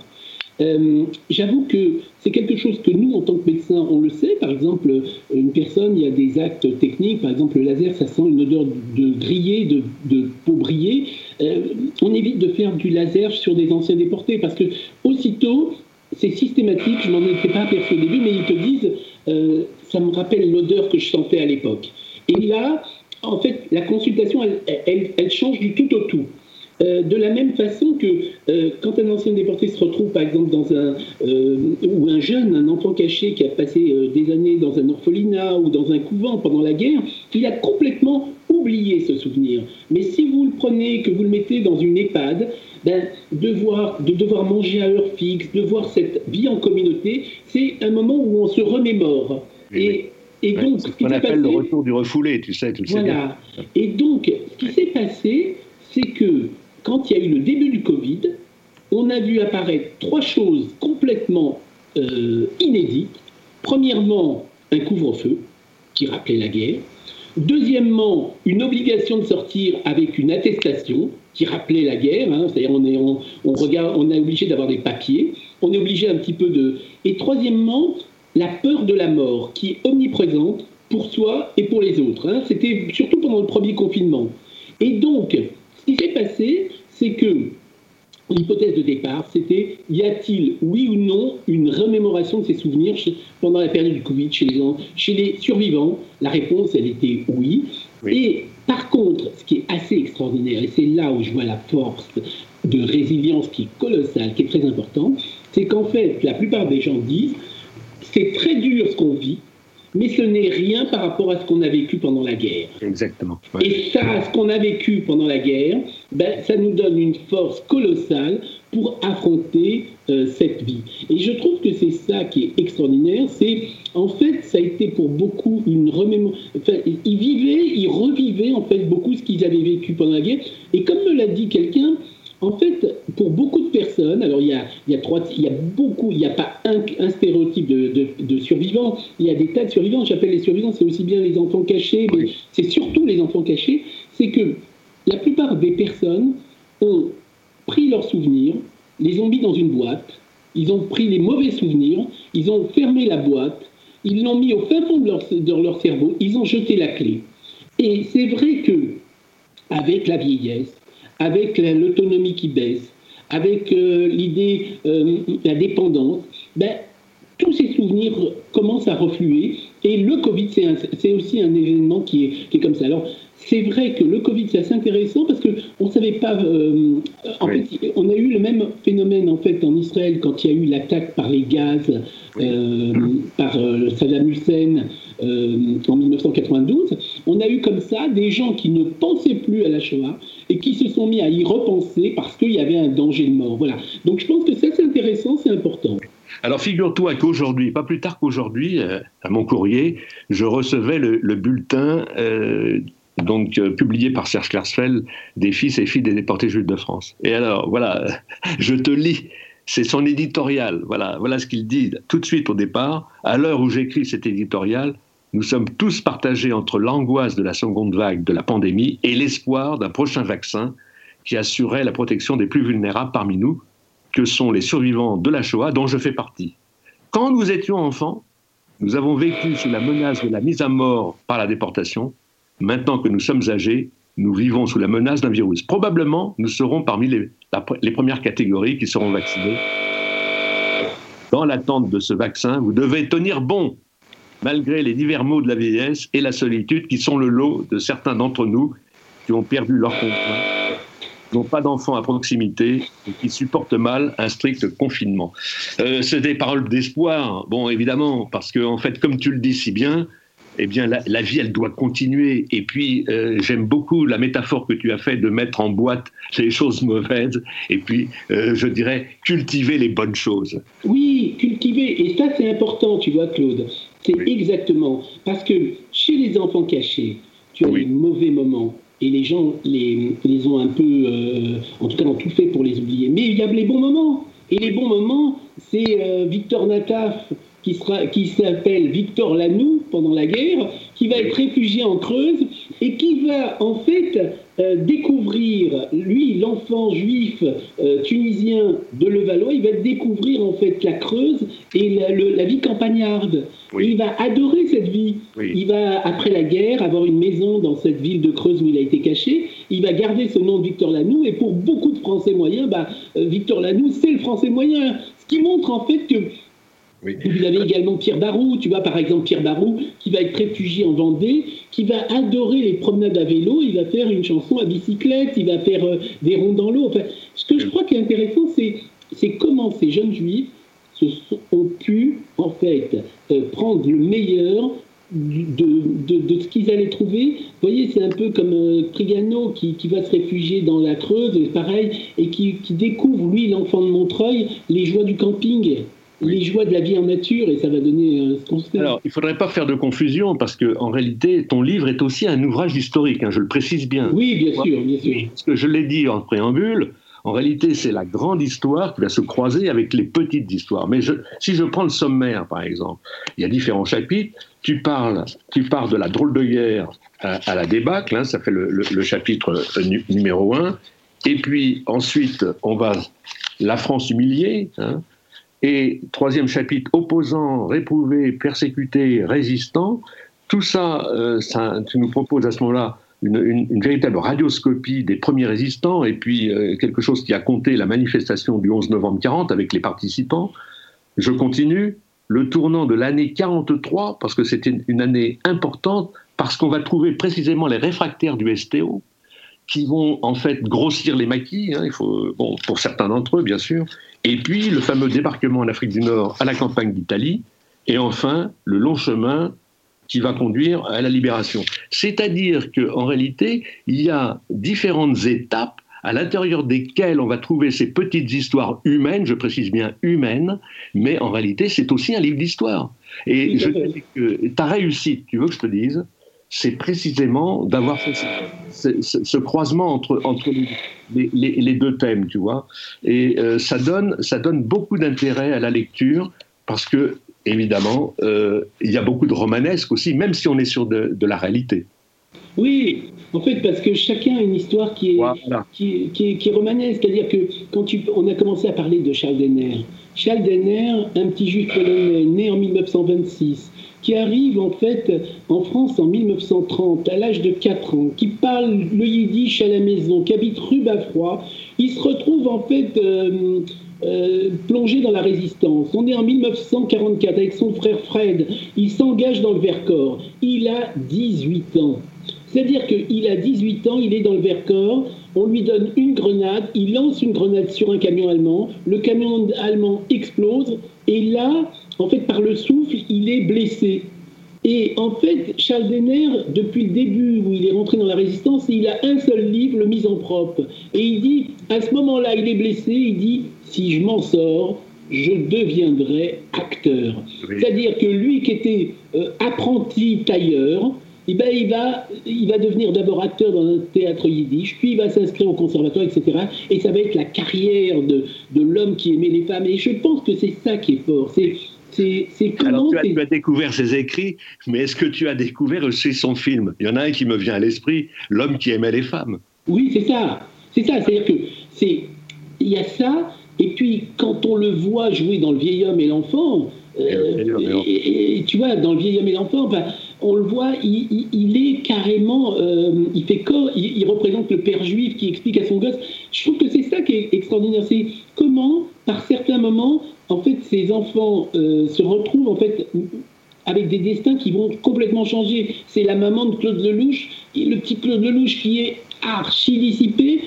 Euh, j'avoue que c'est quelque chose que nous, en tant que médecins, on le sait. Par exemple, une personne, il y a des actes techniques, par exemple le laser, ça sent une odeur de grillé, de, peau brillée. Euh, on évite de faire du laser sur des anciens déportés parce que aussitôt, c'est systématique, je m'en étais pas aperçu au début, mais ils te disent, euh, ça me rappelle l'odeur que je sentais à l'époque. Et là, en fait, la consultation, elle change du tout au tout. Euh, de la même façon que euh, quand un ancien déporté se retrouve, par exemple, dans un euh, ou un jeune, un enfant caché qui a passé des années dans un orphelinat ou dans un couvent pendant la guerre, il a complètement oublié ce souvenir. Mais si vous le prenez, que vous le mettez dans une EHPAD, ben, devoir, de devoir manger à heure fixe, de voir cette vie en communauté, c'est un moment où on se remémore. Et, et donc, ce qu'on appelle le retour du refoulé, tu sais, tu le voilà. Et donc, ce qui s'est passé, c'est que quand il y a eu le début du Covid, on a vu apparaître trois choses complètement euh, inédites. Premièrement, un couvre-feu qui rappelait la guerre. Deuxièmement, une obligation de sortir avec une attestation. qui rappelait la guerre. Hein. C'est-à-dire on est, on, regarde, on est obligé d'avoir des papiers. On est obligé un petit peu de. Et troisièmement, la peur de la mort qui est omniprésente pour soi et pour les autres. Hein. C'était surtout pendant le premier confinement. Et donc, qui s'est passé, c'est que l'hypothèse de départ, c'était y a-t-il, oui ou non, une remémoration de ces souvenirs pendant la période du Covid chez les, chez les survivants? La réponse, elle était oui. Et par contre, ce qui est assez extraordinaire, et c'est là où je vois la force de résilience qui est colossale, qui est très importante, c'est qu'en fait, la plupart des gens disent c'est très dur ce qu'on vit, mais ce n'est rien par rapport à ce qu'on a vécu pendant la guerre. Exactement. Et ça, ce qu'on a vécu pendant la guerre, ben, ça nous donne une force colossale pour affronter euh, cette vie. Et je trouve que c'est ça qui est extraordinaire, c'est en fait, ça a été pour beaucoup une remémoration. Enfin, ils vivaient, ils revivaient en fait beaucoup ce qu'ils avaient vécu pendant la guerre. Et comme me l'a dit quelqu'un, en fait, pour beaucoup de personnes, alors il y a, il y a, trois, il y a beaucoup, il n'y a pas un, un stéréotype de, de, survivants, il y a des tas de survivants. J'appelle les survivants, c'est aussi bien les enfants cachés, mais c'est surtout les enfants cachés. C'est que la plupart des personnes ont pris leurs souvenirs, les ont mis dans une boîte, ils ont pris les mauvais souvenirs, ils ont fermé la boîte, ils l'ont mis au fin fond de leur, de leur cerveau, ils ont jeté la clé. Et c'est vrai que avec la vieillesse, avec l'autonomie qui baisse, avec euh, l'idée, euh, la dépendance, ben, tous ces souvenirs commencent à refluer. Et le Covid, c'est aussi un événement qui est, qui est comme ça. Alors, c'est vrai que le Covid, c'est assez intéressant parce qu'on ne savait pas. Euh, en fait, on a eu le même phénomène en fait en Israël quand il y a eu l'attaque par les gaz euh, par euh, Saddam Hussein en 1992. On a eu comme ça des gens qui ne pensaient plus à la Shoah et qui se sont mis à y repenser parce qu'il y avait un danger de mort. Voilà. Donc je pense que ça, c'est intéressant, c'est important. Alors figure-toi qu'aujourd'hui, pas plus tard qu'aujourd'hui, à mon courrier, je recevais le, le bulletin donc euh, publié par Serge Klarsfeld, des fils et filles des déportés juifs de France. Et alors, voilà, je te lis, c'est son éditorial, voilà, voilà ce qu'il dit tout de suite au départ. À l'heure où j'écris cet éditorial, nous sommes tous partagés entre l'angoisse de la seconde vague de la pandémie et l'espoir d'un prochain vaccin qui assurerait la protection des plus vulnérables parmi nous, que sont les survivants de la Shoah, dont je fais partie. Quand nous étions enfants, nous avons vécu sous la menace de la mise à mort par la déportation, Maintenant que nous sommes âgés, nous vivons sous la menace d'un virus. Probablement, nous serons parmi les, premières catégories qui seront vaccinées. Dans l'attente de ce vaccin, vous devez tenir bon, malgré les divers maux de la vieillesse et la solitude qui sont le lot de certains d'entre nous qui ont perdu leur conjoint, n'ont pas d'enfants à proximité et qui supportent mal un strict confinement. Euh, c'est des paroles d'espoir, bon évidemment, parce que en fait, comme tu le dis si bien, eh bien, la, vie, elle doit continuer. Et puis, euh, j'aime beaucoup la métaphore que tu as faite de mettre en boîte les choses mauvaises et puis, euh, je dirais, cultiver les bonnes choses. Oui, cultiver. Et ça, c'est important, tu vois, Claude. C'est exactement. Parce que chez les enfants cachés, tu as oui. les mauvais moments. Et les gens les, les ont un peu, euh, en tout cas, ont tout fait pour les oublier. Mais il y a les bons moments. Et les bons moments, c'est Victor Nataf qui, sera, qui s'appelle Victor Lanoux pendant la guerre, qui va être réfugié en Creuse et qui va en fait euh, découvrir, lui, l'enfant juif euh, tunisien de Levallois, il va découvrir en fait la Creuse et la, vie campagnarde. il va adorer cette vie. Il va, après la guerre, avoir une maison dans cette ville de Creuse où il a été caché. Il va garder ce nom de Victor Lanoux et pour beaucoup de Français moyens, bah, euh, Victor Lanoux, c'est le Français moyen. Ce qui montre en fait que vous avez également Pierre Barou, tu vois, par exemple, Pierre Barou, qui va être réfugié en Vendée, qui va adorer les promenades à vélo, il va faire une chanson à bicyclette, il va faire euh, des ronds dans l'eau. Ce que je crois qui est intéressant, c'est comment ces jeunes juifs ont pu, en fait, euh, prendre le meilleur de, de, ce qu'ils allaient trouver. Vous voyez, c'est un peu comme euh, qui, va se réfugier dans la Creuse, pareil, et qui découvre, lui, l'enfant de Montreuil, les joies du camping les joies de la vie en nature et ça va donner euh, ce qu'on. Alors, il ne faudrait pas faire de confusion parce qu'en réalité, ton livre est aussi un ouvrage historique, hein, je le précise bien. Oui, bien sûr, bien sûr. Parce que je l'ai dit en préambule, en réalité, c'est la grande histoire qui va se croiser avec les petites histoires. Mais je, si je prends le sommaire, par exemple, il y a différents chapitres. Tu parles, tu pars de la drôle de guerre à, la débâcle, hein, ça fait le, chapitre euh, numéro 1. Et puis ensuite, on va la France humiliée. Hein. Et troisième chapitre, opposants, réprouvés, persécutés, résistants. Tout ça, euh, ça tu nous proposes à ce moment-là une, véritable radioscopie des premiers résistants et puis euh, quelque chose qui a compté la manifestation du 11 novembre 40 avec les participants. Je continue. Le tournant de l'année 43, parce que c'était une année importante, parce qu'on va trouver précisément les réfractaires du STO, qui vont en fait grossir les maquis, hein, il faut, bon, pour certains d'entre eux bien sûr, et puis le fameux débarquement en Afrique du Nord à la campagne d'Italie, et enfin le long chemin qui va conduire à la libération. C'est-à-dire qu'en réalité, il y a différentes étapes à l'intérieur desquelles on va trouver ces petites histoires humaines, je précise bien humaines, mais en réalité, c'est aussi un livre d'histoire. Et je dis que ta réussite, tu veux que je te dise, c'est précisément d'avoir fait ce, croisement entre, entre les, les, deux thèmes, tu vois. Et euh, ça, donne, ça donne beaucoup d'intérêt à la lecture parce que évidemment, euh, il y a beaucoup de romanesque aussi, même si on est sur de, la réalité. Oui, en fait, parce que chacun a une histoire qui est, qui, qui, est, romanesque. C'est-à-dire que quand tu, on a commencé à parler de Charles Denner, Charles Denner, un petit juif polonais né en 1926, qui arrive en fait en France en 1930 à l'âge de 4 ans, qui parle le yiddish à la maison, qui habite rue Bafroy, il se retrouve en fait euh, euh, plongé dans la résistance. On est en 1944 avec son frère Fred. Il s'engage dans le Vercors. Il a 18 ans. C'est-à-dire qu'il a 18 ans, il est dans le Vercors, on lui donne une grenade, il lance une grenade sur un camion allemand, le camion allemand explose, et là, en fait, par le souffle, il est blessé. Et en fait, Charles Denner, depuis le début où il est rentré dans la résistance, il a un seul livre, Le Misanthrope. Et il dit, à ce moment-là, il est blessé, il dit, si je m'en sors, je deviendrai acteur. C'est-à-dire que lui qui était euh, apprenti tailleur, eh ben, il, va, il va devenir d'abord acteur dans un théâtre yiddish, puis il va s'inscrire au conservatoire, etc. Et ça va être la carrière de, de l'homme qui aimait les femmes. Et je pense que c'est ça qui est fort. C'est, c'est, Alors tu as, tu as, découvert ses écrits, mais est-ce que tu as découvert aussi son film? Il y en a un qui me vient à l'esprit, L'homme qui aimait les femmes. Oui, c'est ça. C'est ça. C'est-à-dire que c'est, il y a ça, et puis, quand on le voit jouer dans Le vieil homme et l'enfant, euh, et, tu vois, dans Le vieil homme et l'enfant, ben, on le voit, il, est carrément, euh, il fait corps, il, représente le père juif qui explique à son gosse. Je trouve que c'est ça qui est extraordinaire, c'est comment, par certains moments, en fait, ces enfants euh, se retrouvent en fait avec des destins qui vont complètement changer. C'est la maman de Claude Lelouch, le petit Claude Lelouch qui est archi dissipé,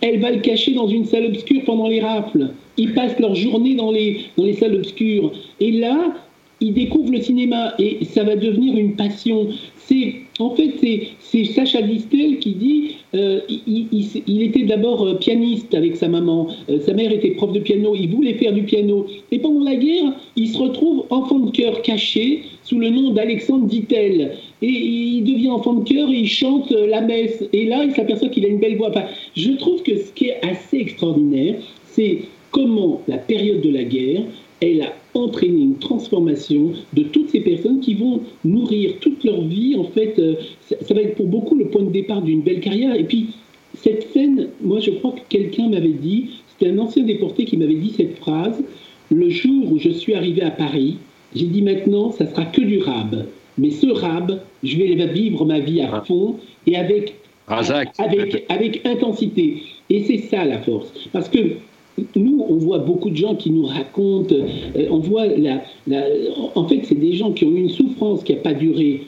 elle va le cacher dans une salle obscure pendant les rafles. Ils passent leur journée dans les salles obscures. Et là, ils découvrent le cinéma et ça va devenir une passion. C'est en fait c'est Sacha Distel qui dit euh, il, était d'abord euh, pianiste avec sa maman, euh, sa mère était prof de piano, il voulait faire du piano. Et pendant la guerre il se retrouve enfant de cœur caché sous le nom d'Alexandre Dittel. Et il devient enfant de cœur et il chante la messe. Et là il s'aperçoit qu'il a une belle voix. je trouve que ce qui est assez extraordinaire c'est comment la période de la guerre elle a entraîné une transformation de toutes ces personnes qui vont nourrir toute leur vie. En fait, euh, ça, va être pour beaucoup le point de départ d'une belle carrière. Et puis, cette scène, moi, je crois que quelqu'un m'avait dit, c'était un ancien déporté qui m'avait dit cette phrase Le jour où je suis arrivé à Paris, j'ai dit maintenant, ça sera que du rab. Mais ce rab, je vais vivre ma vie à fond et avec, avec, avec intensité. Et c'est ça la force. Parce que nous, on voit beaucoup de gens qui nous racontent, euh, on voit la, en fait, c'est des gens qui ont eu une souffrance qui n'a pas duré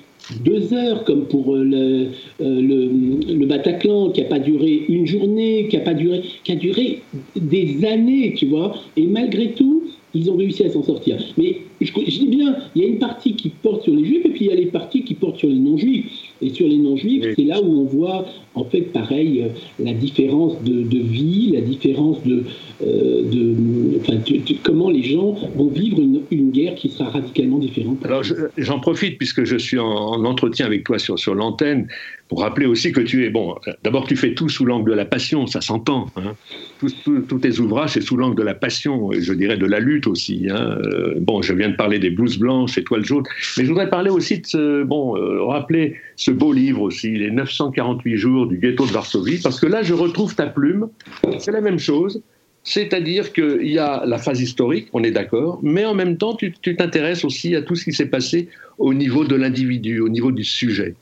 deux heures, comme pour euh, le, euh, le, le, Bataclan, qui n'a pas duré une journée, qui a pas duré, qui a duré des années, tu vois. Et malgré tout, ils ont réussi à s'en sortir. Mais je, dis bien, il y a une partie qui porte sur les juifs et puis il y a les parties qui portent sur les non-juifs. Et sur les non-juifs, c'est là où on voit, en fait, pareil, euh, la différence de, vie, la différence de, euh, de, comment les gens vont vivre une, guerre qui sera radicalement différente. Alors j'en profite puisque je suis en, entretien avec toi sur, l'antenne pour rappeler aussi que tu es, bon, d'abord tu fais tout sous l'angle de la passion, ça s'entend. Hein. Tous tes ouvrages, c'est sous l'angle de la passion, et je dirais de la lutte aussi. Hein. Euh, bon, je viens de parler des blouses blanches, étoiles jaunes, mais je voudrais parler aussi de ce, bon, rappeler ce beau livre aussi, les 948 jours du ghetto de Varsovie, parce que là, je retrouve ta plume. C'est la même chose. C'est-à-dire qu'il y a la phase historique, on est d'accord, mais en même temps, tu t'intéresses aussi à tout ce qui s'est passé au niveau de l'individu, au niveau du sujet.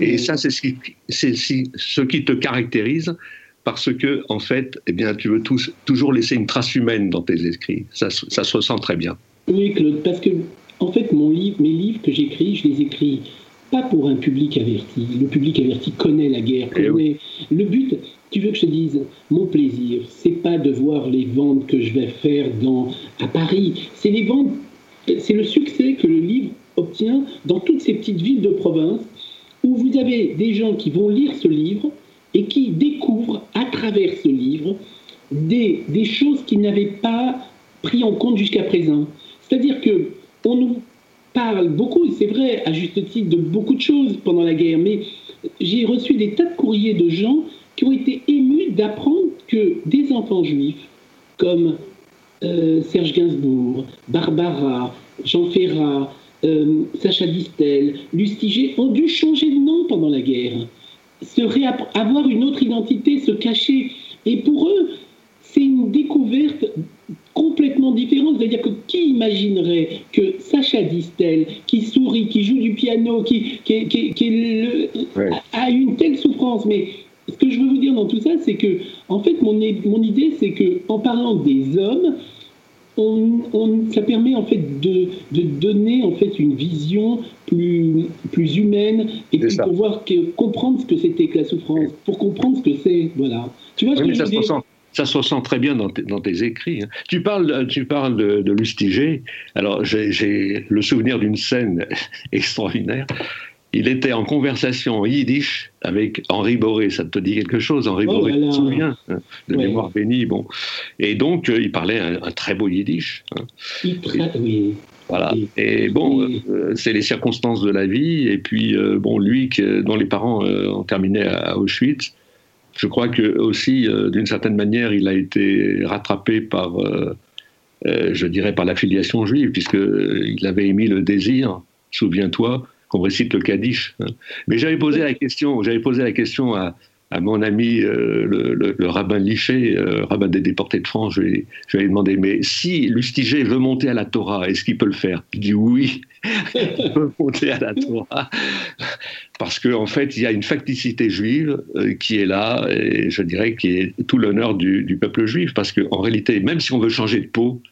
Et ça, c'est ce qui, te caractérise parce que, en fait, eh bien, tu veux toujours laisser une trace humaine dans tes écrits. Ça, ça se ressent très bien. Oui, Claude, parce que, en fait, mes livres que j'écris, je les écris pas pour un public averti. Le public averti connaît la guerre, eh connaît. Le but, tu veux que je te dise, mon plaisir, c'est pas de voir les ventes que je vais faire dans, à Paris, c'est les ventes, c'est le succès que le livre obtient dans toutes ces petites villes de province où vous avez des gens qui vont lire ce livre et qui découvrent à travers ce livre des, des choses qu'ils n'avaient pas pris en compte jusqu'à présent. C'est-à-dire que on nous parle beaucoup, c'est vrai, à juste titre, de beaucoup de choses pendant la guerre, mais j'ai reçu des tas de courriers de gens qui ont été émus d'apprendre que des enfants juifs, comme euh, Serge Gainsbourg, Barbara, Jean Ferrat, euh, Sacha Distel, Lustiger, ont dû changer de nom pendant la guerre, se avoir une autre identité, se cacher. Et pour eux, c'est une découverte complètement différente. C'est-à-dire que qui imaginerait que Sacha Distel, qui sourit, qui joue du piano, qui, a une telle souffrance, mais ce que je veux vous dire dans tout ça, c'est que, en fait, mon, mon idée, c'est que en parlant des hommes, on, ça permet en fait de, de, donner en fait une vision plus, plus humaine et puis pour voir que, comprendre ce que c'était que la souffrance, pour comprendre ce que c'est, voilà. Tu vois ce que je veux dire? Ça se ressent très bien dans, tes, écrits. Hein. Tu parles, tu parles de, Lustiger. Alors, j'ai le souvenir d'une scène extraordinaire. Il était en conversation en yiddish avec Henri Boré. Ça te dit quelque chose, Henri oh Boré? Tu te souviens hein, De mémoire bénie? Bon. Et donc, euh, il parlait un, très beau yiddish. Hein. oui. Voilà. Et bon, euh, c'est les circonstances de la vie. Et puis, euh, bon, lui, dont les parents ont terminé à Auschwitz, je crois que aussi, euh, d'une certaine manière, il a été rattrapé par, euh, euh, je dirais, par l'affiliation juive, puisqu'il avait émis le désir, souviens-toi, qu'on récite le Kaddish. Hein. Mais j'avais posé la question, j'avais posé la question à, à mon ami le, rabbin Liché, rabbin des déportés de France, je lui, ai demandé, mais si Lustiger veut monter à la Torah, est-ce qu'il peut le faire? Il dit oui, il peut monter à la Torah. Parce qu'en en fait, il y a une facticité juive euh, qui est là, et je dirais qui est tout l'honneur du, peuple juif, parce qu'en réalité, même si on veut changer de peau,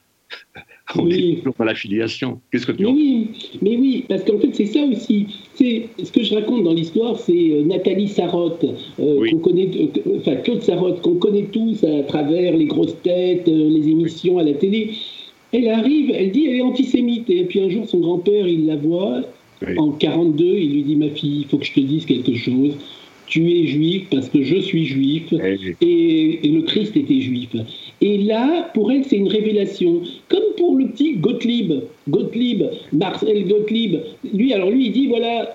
on est toujours dans l'affiliation. Qu'est-ce que tu mais oui, mais oui, parce qu'en fait, c'est ça aussi. C'est ce que je raconte dans l'histoire, c'est euh, Nathalie Sarotte, euh, qu'on connaît, enfin Claude Sarotte, qu'on connaît tous à travers les grosses têtes, les émissions à la télé. Elle arrive, elle dit, elle est antisémite, et puis un jour, son grand-père, il la voit, en 42, il lui dit Ma fille, il faut que je te dise quelque chose. Tu es juif parce que je suis juif et, le Christ était juif. Et là, pour elle, c'est une révélation. Comme pour le petit Gottlieb, Gottlieb, Marcel Gottlieb. Lui, alors lui, il dit voilà,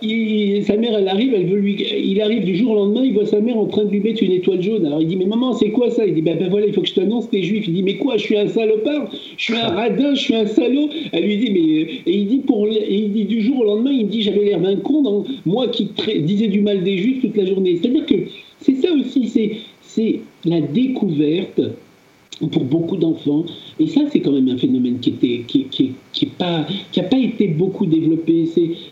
sa mère, elle arrive, elle veut lui, il arrive du jour au lendemain, il voit sa mère en train de lui mettre une étoile jaune. Alors il dit mais maman, c'est quoi ça? Il dit ben, ben voilà, il faut que je t'annonce, t'es juif. Il dit mais quoi Je suis un salopard, je suis un radin, je suis un salaud. Elle lui dit mais et il dit pour, il dit du jour au lendemain, il dit j'avais l'air d'un con, moi qui disais du mal des juifs toute la journée. C'est-à-dire que c'est ça aussi, c'est la découverte pour beaucoup d'enfants. Et ça, c'est quand même un phénomène qui n'a qui, pas, pas été beaucoup développé.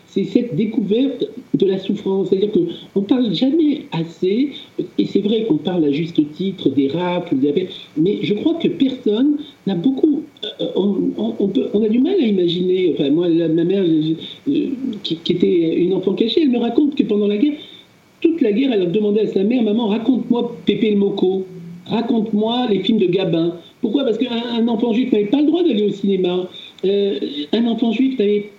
C'est cette découverte de la souffrance. C'est-à-dire qu'on ne parle jamais assez, et c'est vrai qu'on parle à juste titre des rap, mais je crois que personne n'a beaucoup. Euh, on, peut, on, a du mal à imaginer. Enfin, moi, ma mère, qui, qui était une enfant cachée, elle me raconte que pendant la guerre, toute la guerre, elle a demandé à sa mère Maman, raconte-moi Pépé le Moco raconte-moi les films de Gabin. Pourquoi? Parce qu'un enfant juif n'avait pas le droit d'aller au cinéma. Euh, un enfant juif n'avait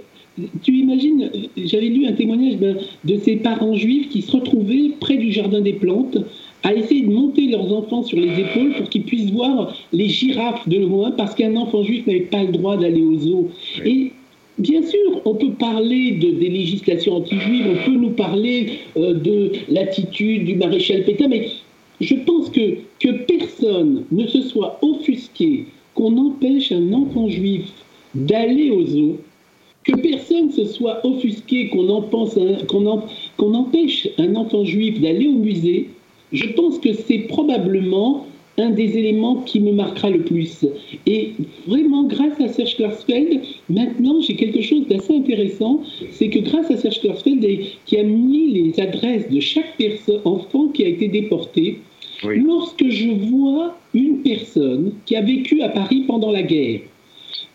tu imagines, j'avais lu un témoignage de ces parents juifs qui se retrouvaient près du jardin des plantes à essayer de monter leurs enfants sur les épaules pour qu'ils puissent voir les girafes de loin parce qu'un enfant juif n'avait pas le droit d'aller aux zoos. Et Bien sûr, on peut parler de, des législations anti-juives, on peut nous parler euh, de l'attitude du maréchal Pétain, mais je pense que, personne ne se soit offusqué qu'on empêche un enfant juif d'aller aux zoo, que personne se soit offusqué qu'on empêche un enfant juif d'aller au musée, je pense que c'est probablement un des éléments qui me marquera le plus. Et vraiment, grâce à Serge Klarsfeld, maintenant j'ai quelque chose d'assez intéressant, c'est que grâce à Serge Klarsfeld, qui a mis les adresses de chaque enfant qui a été déporté, lorsque je vois une personne qui a vécu à Paris pendant la guerre,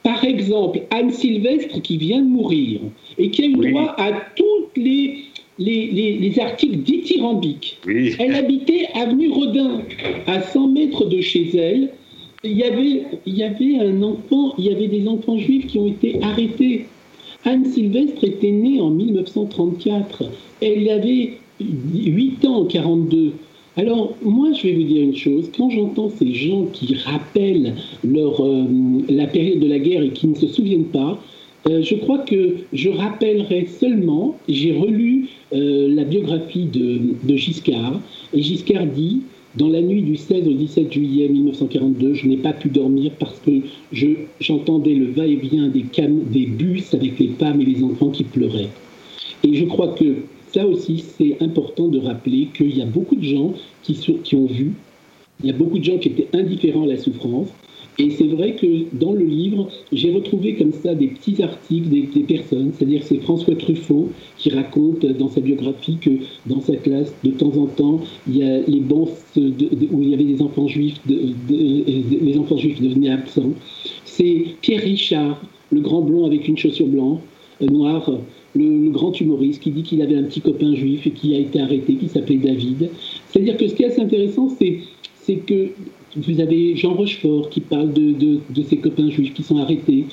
par exemple Anne Sylvestre qui vient de mourir et qui a eu droit à toutes les les, articles dithyrambiques. Elle habitait avenue Rodin, à 100 mètres de chez elle. Il y, avait, il y avait un enfant, il y avait des enfants juifs qui ont été arrêtés. Anne Sylvestre était née en 1934. Elle avait 8 ans en 42. Alors, moi, je vais vous dire une chose. Quand j'entends ces gens qui rappellent euh, la période de la guerre et qui ne se souviennent pas, euh, je crois que je rappellerai seulement, j'ai relu euh, la biographie de, Giscard, et Giscard dit, dans la nuit du 16 au 17 juillet 1942, je n'ai pas pu dormir parce que j'entendais le va-et-vient des, des bus avec les femmes et les enfants qui pleuraient. Et je crois que ça aussi, c'est important de rappeler qu'il y a beaucoup de gens qui, ont vu, il y a beaucoup de gens qui étaient indifférents à la souffrance, et c'est vrai que dans le livre, j'ai retrouvé comme ça des petits articles des, personnes, c'est-à-dire c'est François Truffaut qui raconte dans sa biographie que dans sa classe, de temps en temps, il y a les bancs où il y avait des enfants juifs, les enfants juifs devenaient absents. C'est Pierre Richard, le grand blond avec une chaussure blanche, euh, noire, le, grand humoriste qui dit qu'il avait un petit copain juif et qui a été arrêté, qui s'appelait David. C'est-à-dire que ce qui est assez intéressant, c'est que vous avez Jean Rochefort qui parle de, de, ses copains juifs qui sont arrêtés.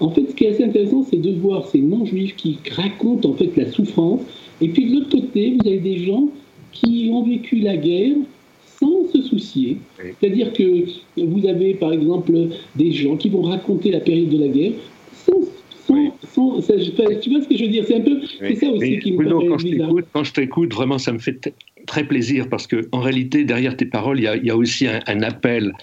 En fait, ce qui est assez intéressant, c'est de voir ces non-juifs qui racontent en fait la souffrance. Et puis de l'autre côté, vous avez des gens qui ont vécu la guerre sans se soucier. C'est-à-dire que vous avez par exemple des gens qui vont raconter la période de la guerre sans tu vois ce que je veux dire C'est un peu, c'est ça aussi qui me quand je quand je t'écoute, vraiment, ça me fait très plaisir parce que en réalité derrière tes paroles il y a, aussi un, appel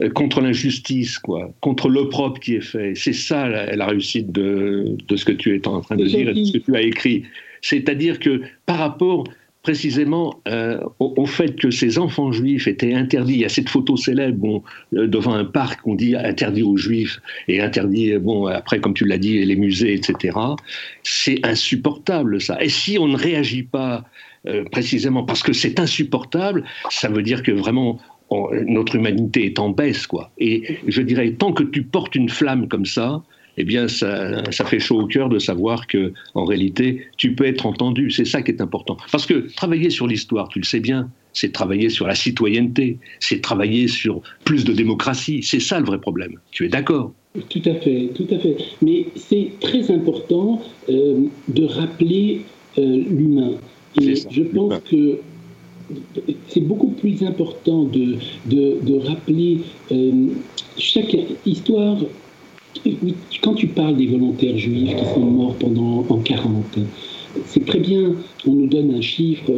euh, contre l'injustice quoi contre l'opprobre qui est fait. C'est ça la, réussite de, de, ce que tu es en train de dire et de ce que tu as écrit. C'est-à-dire que par rapport précisément euh, au, fait que ces enfants juifs étaient interdits. Il y a cette photo célèbre euh, devant un parc, on dit interdit aux juifs et interdit, bon, après, comme tu l'as dit, les musées, etc. C'est insupportable ça. Et si on ne réagit pas euh, précisément parce que c'est insupportable, ça veut dire que vraiment notre humanité est en baisse, quoi. Et je dirais, tant que tu portes une flamme comme ça, eh bien, ça, ça, fait chaud au cœur de savoir que, en réalité, tu peux être entendu. C'est ça qui est important. Parce que travailler sur l'histoire, tu le sais bien, c'est travailler sur la citoyenneté, c'est travailler sur plus de démocratie. C'est ça le vrai problème. Tu es d'accord? Tout à fait, tout à fait. Mais c'est très important euh, de rappeler euh, l'humain. Et je pense que c'est beaucoup plus important de, de, rappeler euh, chaque histoire. Quand tu parles des volontaires juifs qui sont morts pendant en 40, c'est très bien, on nous donne un chiffre,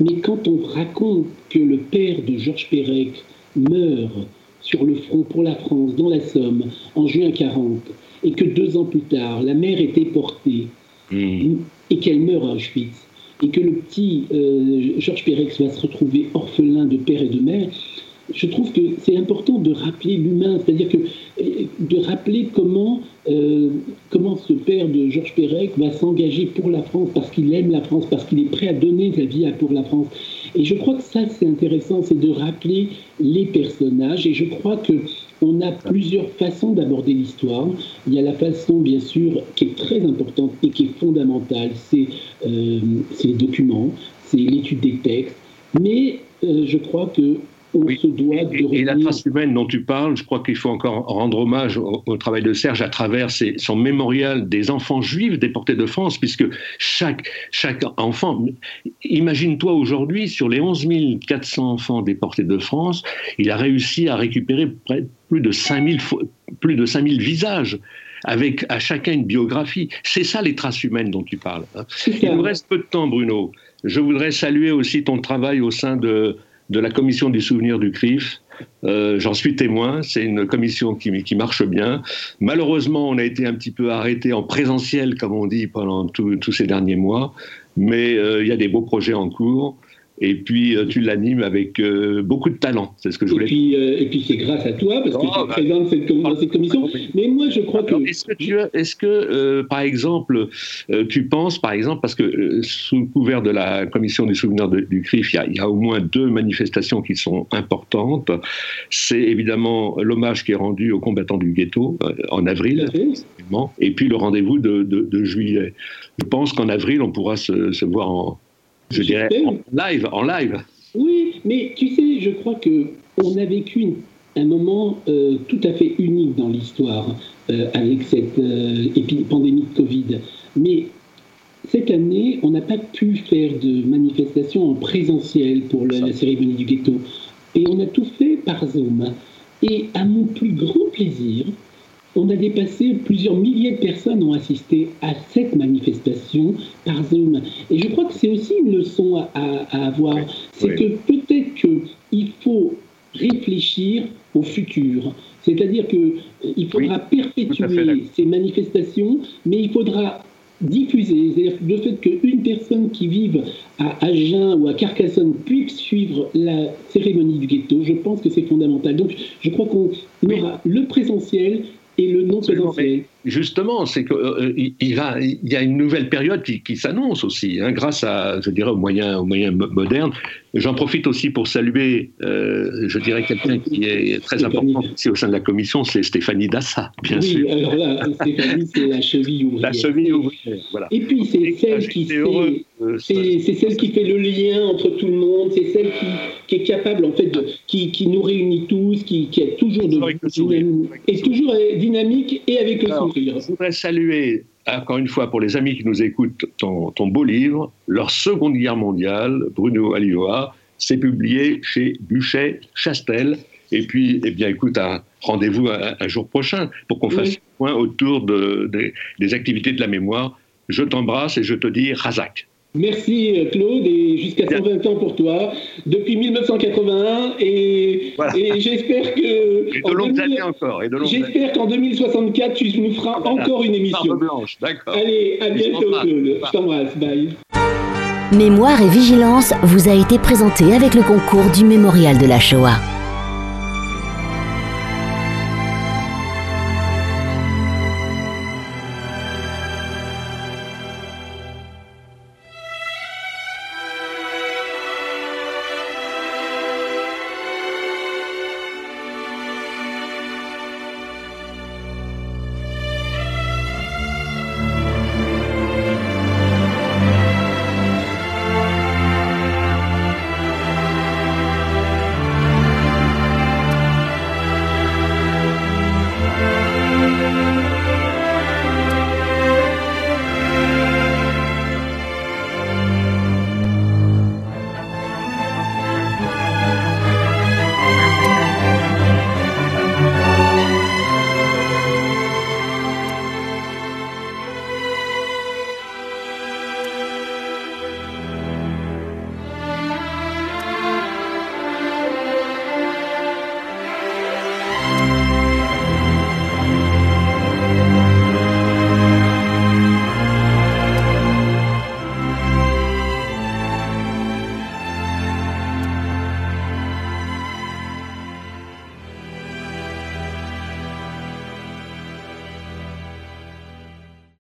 mais quand on raconte que le père de Georges Perec meurt sur le front pour la France, dans la Somme, en juin 40, et que deux ans plus tard, la mère est déportée mmh. et qu'elle meurt à Auschwitz, et que le petit euh, Georges Pérex va se retrouver orphelin de père et de mère, je trouve que c'est important de rappeler l'humain, c'est-à-dire que de rappeler comment, euh, comment ce père de Georges Perec va s'engager pour la France parce qu'il aime la France, parce qu'il est prêt à donner sa vie pour la France. Et je crois que ça, c'est intéressant, c'est de rappeler les personnages. Et je crois que on a plusieurs façons d'aborder l'histoire. Il y a la façon, bien sûr, qui est très importante et qui est fondamentale, c'est euh, les documents, c'est l'étude des textes. Mais euh, je crois que et, la trace humaine dont tu parles, je crois qu'il faut encore rendre hommage au, travail de Serge à travers son mémorial des enfants juifs déportés de France, puisque chaque, chaque enfant, imagine-toi aujourd'hui, sur les 11 400 enfants déportés de France, il a réussi à récupérer plus de 5000, plus de 5000 visages avec à chacun une biographie. C'est ça les traces humaines dont tu parles. Hein. Il nous reste peu de temps, Bruno. Je voudrais saluer aussi ton travail au sein de de la commission du souvenir du CRIF. Euh, j'en suis témoin, c'est une commission qui, qui, marche bien. Malheureusement, on a été un petit peu arrêté en présentiel, comme on dit, pendant tous ces derniers mois, mais euh, il y a des beaux projets en cours. Et puis, euh, tu l'animes avec euh, beaucoup de talent. C'est ce que je voulais dire. et puis, c'est grâce à toi, parce que tu es bah, présent dans cette, commission. Mais moi, je crois que. Est-ce que, tu est-ce que par exemple, tu penses, par exemple, parce que sous le couvert de la commission du souvenir du CRIF, il y, a, au moins deux manifestations qui sont importantes. C'est évidemment l'hommage qui est rendu aux combattants du ghetto en avril, et puis le rendez-vous de, de, juillet. Je pense qu'en avril, on pourra se, se voir en je dirais, en live, en live. Oui, mais tu sais, je crois que on a vécu un moment euh, tout à fait unique dans l'histoire euh, avec cette euh, pandémie de Covid. Mais cette année, on n'a pas pu faire de manifestation en présentiel pour la, cérémonie du ghetto. Et on a tout fait par Zoom. Et à mon plus grand plaisir, on a dépassé, plusieurs milliers de personnes ont assisté à cette manifestation par Zoom. Et je crois que c'est aussi une leçon à, avoir. C'est que peut-être qu'il faut réfléchir au futur. C'est-à-dire qu'il faudra perpétuer ces manifestations, mais il faudra diffuser. C'est-à-dire le fait qu'une personne qui vive à Agen ou à Carcassonne puisse suivre la cérémonie du ghetto, je pense que c'est fondamental. Donc je crois qu'on aura le présentiel et le non présentiel. Justement, c'est qu'il euh, il y a une nouvelle période qui, s'annonce aussi, hein, grâce à, je dirais, aux moyens, aux moyens modernes. J'en profite aussi pour saluer, euh, je dirais, quelqu'un qui est très important ici au sein de la commission, c'est Stéphanie Dassa, bien oui, sûr. alors là, Stéphanie, c'est la cheville ouvrière. La cheville ouvrière, voilà. Et puis, c'est celle qui fait, c'est celle qui fait le lien entre tout le monde, c'est celle qui, qui, est capable, en fait, de, qui, qui, nous réunit tous, qui, qui est toujours, de, dynamique, et toujours dynamique et avec le Je voudrais saluer, encore une fois, pour les amis qui nous écoutent, ton, beau livre, Leur Seconde Guerre mondiale, Bruno Alioa. C'est publié chez Buchet Chastel. Et puis, eh bien, écoute, rendez-vous un, jour prochain pour qu'on fasse un point autour de, des activités de la mémoire. Je t'embrasse et je te dis Razak. Merci euh, Claude et jusqu'à 120 ans pour toi depuis 1981 et, j'espère que et de longues années encore j'espère qu'en 2064 tu nous feras encore une émission. blanche, d'accord. Allez, à bientôt Claude. Je t'embrasse, bye. Mémoire et vigilance vous a été présenté avec le concours du Mémorial de la Shoah.